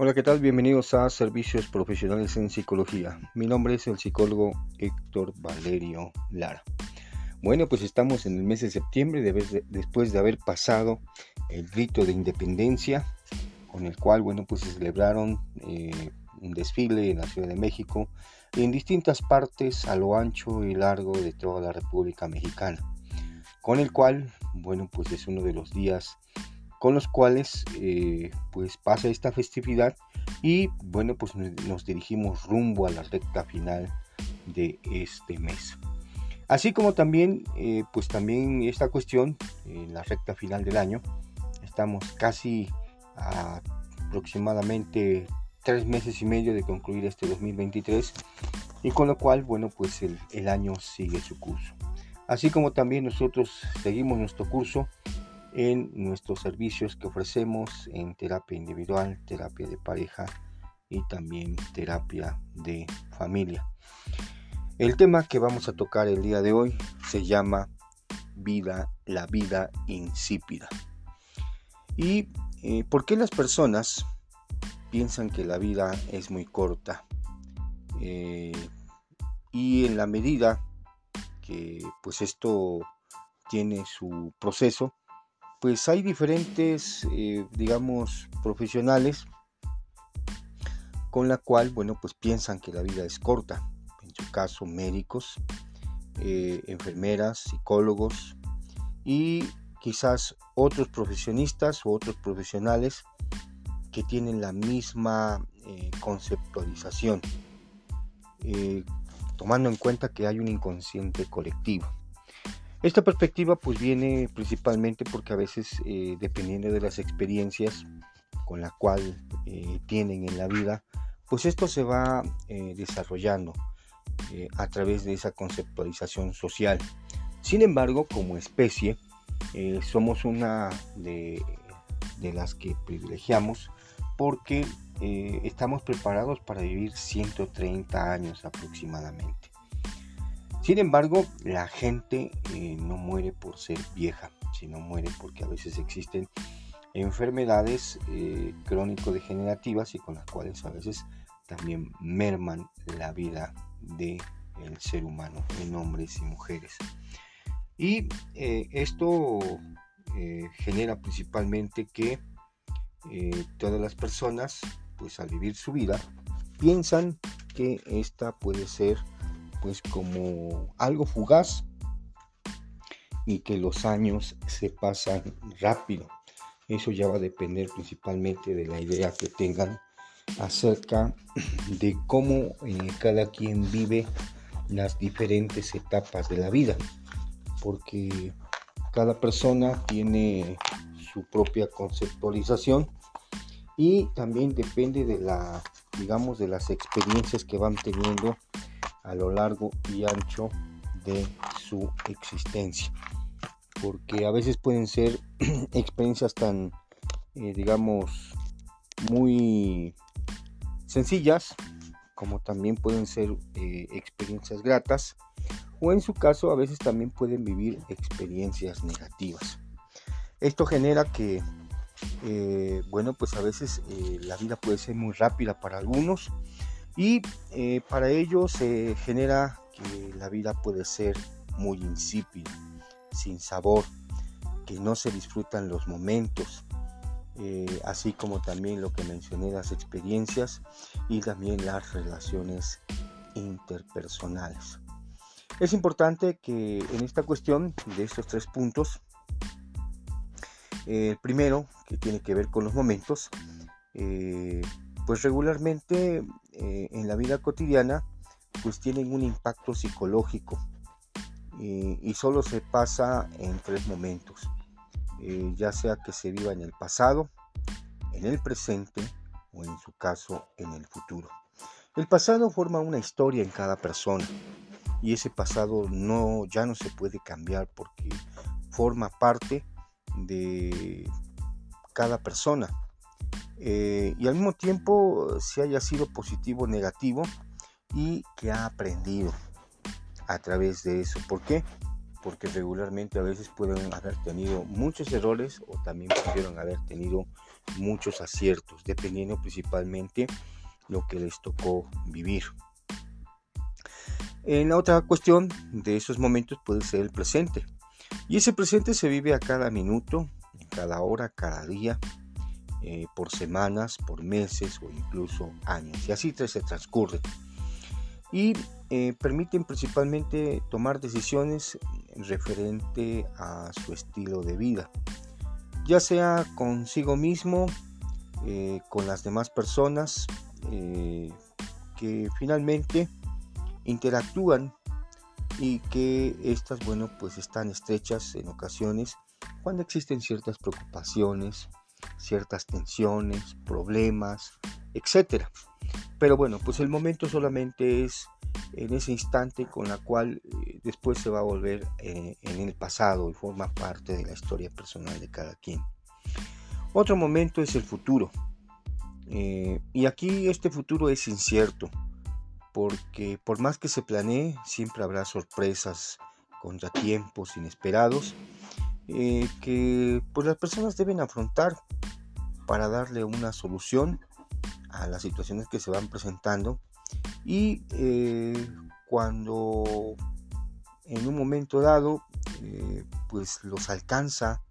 Hola, ¿qué tal? Bienvenidos a Servicios Profesionales en Psicología. Mi nombre es el psicólogo Héctor Valerio Lara. Bueno, pues estamos en el mes de septiembre después de haber pasado el rito de independencia, con el cual, bueno, pues se celebraron eh, un desfile en la Ciudad de México y en distintas partes a lo ancho y largo de toda la República Mexicana, con el cual, bueno, pues es uno de los días con los cuales eh, pues pasa esta festividad y bueno pues nos dirigimos rumbo a la recta final de este mes. Así como también eh, pues también esta cuestión en la recta final del año estamos casi aproximadamente tres meses y medio de concluir este 2023 y con lo cual bueno pues el, el año sigue su curso. Así como también nosotros seguimos nuestro curso en nuestros servicios que ofrecemos en terapia individual, terapia de pareja y también terapia de familia. El tema que vamos a tocar el día de hoy se llama vida, la vida insípida. ¿Y eh, por qué las personas piensan que la vida es muy corta? Eh, y en la medida que pues esto tiene su proceso, pues hay diferentes, eh, digamos, profesionales con la cual, bueno, pues piensan que la vida es corta. En su caso, médicos, eh, enfermeras, psicólogos y quizás otros profesionistas o otros profesionales que tienen la misma eh, conceptualización, tomando en cuenta que hay un inconsciente colectivo. Esta perspectiva pues viene principalmente porque a veces eh, dependiendo de las experiencias con la cual eh, tienen en la vida, pues esto se va eh, desarrollando a través de esa conceptualización social. Sin embargo, como especie, somos una de, de, las que privilegiamos porque estamos preparados para vivir 130 años aproximadamente. Sin embargo, la gente eh, no muere por ser vieja, sino muere porque a veces existen enfermedades eh, crónico-degenerativas y con las cuales a veces también merman la vida del ser humano en hombres y mujeres. Y eh, esto genera principalmente que todas las personas, pues al vivir su vida, piensan que esta puede ser pues como algo fugaz y que los años se pasan rápido. Eso ya va a depender principalmente de la idea que tengan acerca de cómo eh, cada quien vive las diferentes etapas de la vida. Porque cada persona tiene su propia conceptualización y también depende de la, digamos, de las experiencias que van teniendo a lo largo y ancho de su existencia. Porque a veces pueden ser experiencias tan, eh, digamos, muy sencillas, como también pueden ser eh, experiencias gratas, o en su caso a veces también pueden vivir experiencias negativas. Esto genera que, eh, bueno, pues a veces la vida puede ser muy rápida para algunos y eh, para ello se genera que la vida puede ser muy insípida, sin sabor, que no se disfrutan los momentos, eh, así como también lo que mencioné, las experiencias y también las relaciones interpersonales. Es importante que en esta cuestión de estos tres puntos, el primero, que tiene que ver con los momentos, eh, pues regularmente eh, en la vida cotidiana pues tienen un impacto psicológico y, solo se pasa en tres momentos, eh, ya sea que se viva en el pasado, en el presente o en su caso en el futuro. El pasado forma una historia en cada persona y ese pasado no ya no se puede cambiar porque forma parte de cada persona eh, y al mismo tiempo si haya sido positivo o negativo y que ha aprendido a través de eso. ¿Por qué? porque regularmente a veces pueden haber tenido muchos errores o también pudieron haber tenido muchos aciertos, dependiendo principalmente lo que les tocó vivir. En la otra cuestión de esos momentos puede ser el presente. Y ese presente se vive a cada minuto, cada hora, cada día, eh, por semanas, por meses o incluso años. Y así se transcurre. Y eh, permiten principalmente tomar decisiones referente a su estilo de vida, ya sea consigo mismo, eh, con las demás personas que finalmente interactúan y que estas, bueno, pues están estrechas en ocasiones cuando existen ciertas preocupaciones, ciertas tensiones, problemas, etc. Pero bueno, pues el momento solamente es en ese instante con la cual eh, después se va a volver eh, en el pasado y forma parte de la historia personal de cada quien. Otro momento es el futuro. Eh, y aquí este futuro es incierto, porque por más que se planee, siempre habrá sorpresas, contratiempos inesperados eh, que pues las personas deben afrontar para darle una solución a las situaciones que se van presentando y eh, cuando en un momento dado eh, pues los alcanza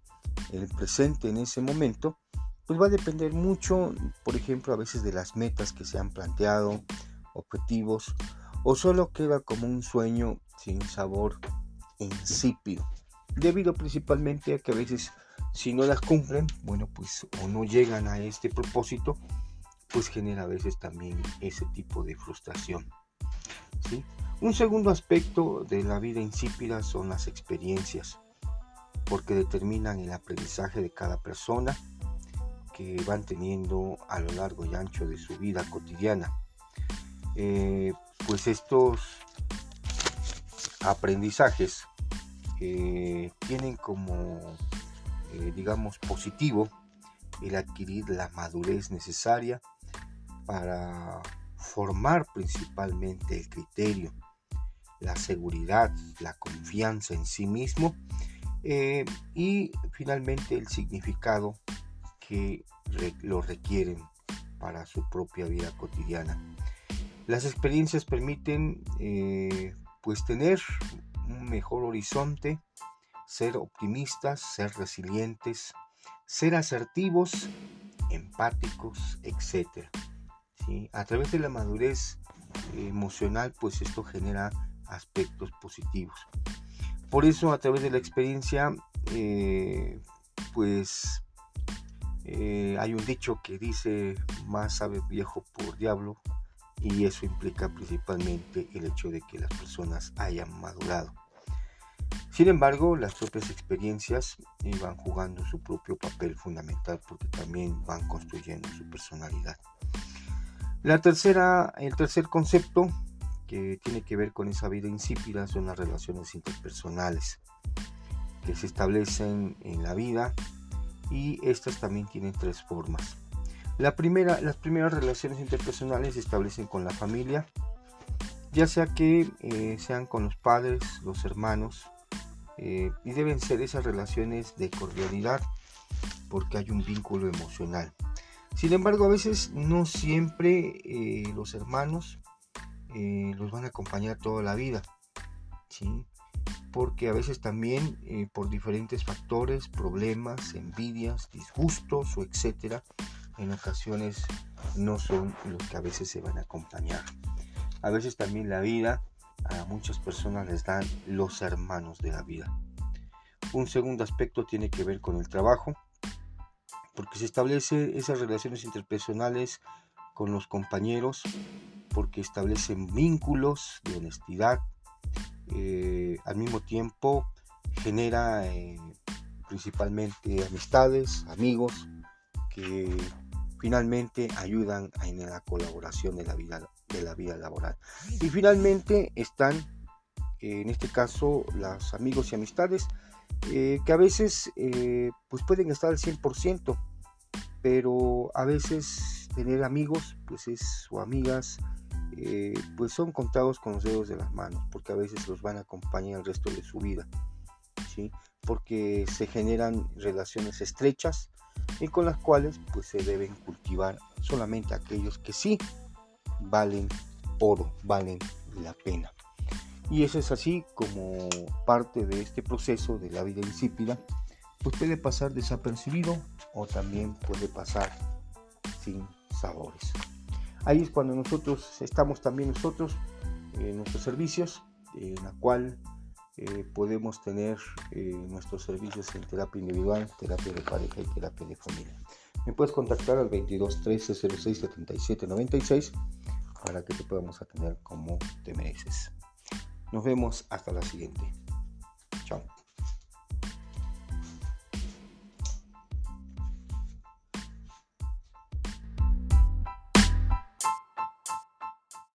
el presente en ese momento pues va a depender mucho por ejemplo a veces de las metas que se han planteado objetivos o solo queda como un sueño sin sabor insípido debido principalmente a que a veces si no las cumplen, bueno, pues o no llegan a este propósito, pues genera a veces también ese tipo de frustración. Un segundo aspecto de la vida insípida son las experiencias, porque determinan el aprendizaje de cada persona que van teniendo a lo largo y ancho de su vida cotidiana. Eh, pues estos aprendizajes tienen como, eh, digamos, positivo el adquirir la madurez necesaria para formar principalmente el criterio, la seguridad, la confianza en sí mismo eh, y finalmente el significado que lo requieren para su propia vida cotidiana. Las experiencias permiten eh, pues tener un mejor horizonte, ser optimistas, ser resilientes, ser asertivos, empáticos, etc. ¿Sí? A través de la madurez emocional, pues esto genera aspectos positivos. Por eso, a través de la experiencia, eh, pues eh, hay un dicho que dice, más sabe viejo por diablo, y eso implica principalmente el hecho de que las personas hayan madurado. Sin embargo, las propias experiencias eh, van jugando su propio papel fundamental porque también van construyendo su personalidad. La tercera, el tercer concepto que tiene que ver con esa vida insípida son las relaciones interpersonales que se establecen en la vida y estas también tienen tres formas. La primera, las primeras relaciones interpersonales se establecen con la familia, ya sea que eh, sean con los padres, los hermanos, eh, y deben ser esas relaciones de cordialidad porque hay un vínculo emocional. Sin embargo, a veces no siempre eh, los hermanos los van a acompañar toda la vida, ¿sí? porque a veces también por diferentes factores, problemas, envidias, disgustos o etcétera, en ocasiones no son los que a veces se van a acompañar. A veces también la vida a muchas personas les dan los hermanos de la vida. Un segundo aspecto tiene que ver con el trabajo, porque se establece esas relaciones interpersonales con los compañeros, porque establecen vínculos de honestidad, eh, al mismo tiempo genera eh, principalmente amistades, amigos que finalmente ayudan en la colaboración de la vida, de la vida laboral. Y finalmente están, en este caso, los amigos y amistades eh, que a veces eh, pues pueden estar al 100%, pero a veces tener amigos pues es, o amigas eh, pues son contados con los dedos de las manos, porque a veces los van a acompañar el resto de su vida. ¿sí? porque se generan relaciones estrechas y con las cuales pues se deben cultivar solamente aquellos que sí valen oro, valen la pena. Y eso es así como parte de este proceso de la vida insípida, pues puede pasar desapercibido o también puede pasar sin sabores. Ahí es cuando nosotros estamos también nosotros en nuestros servicios, en la cual eh, podemos tener eh, nuestros servicios en terapia individual, terapia de pareja y terapia de familia. Me puedes contactar al 22 13 06 77 96 para que te podamos atender como te mereces. Nos vemos hasta la siguiente. Chao.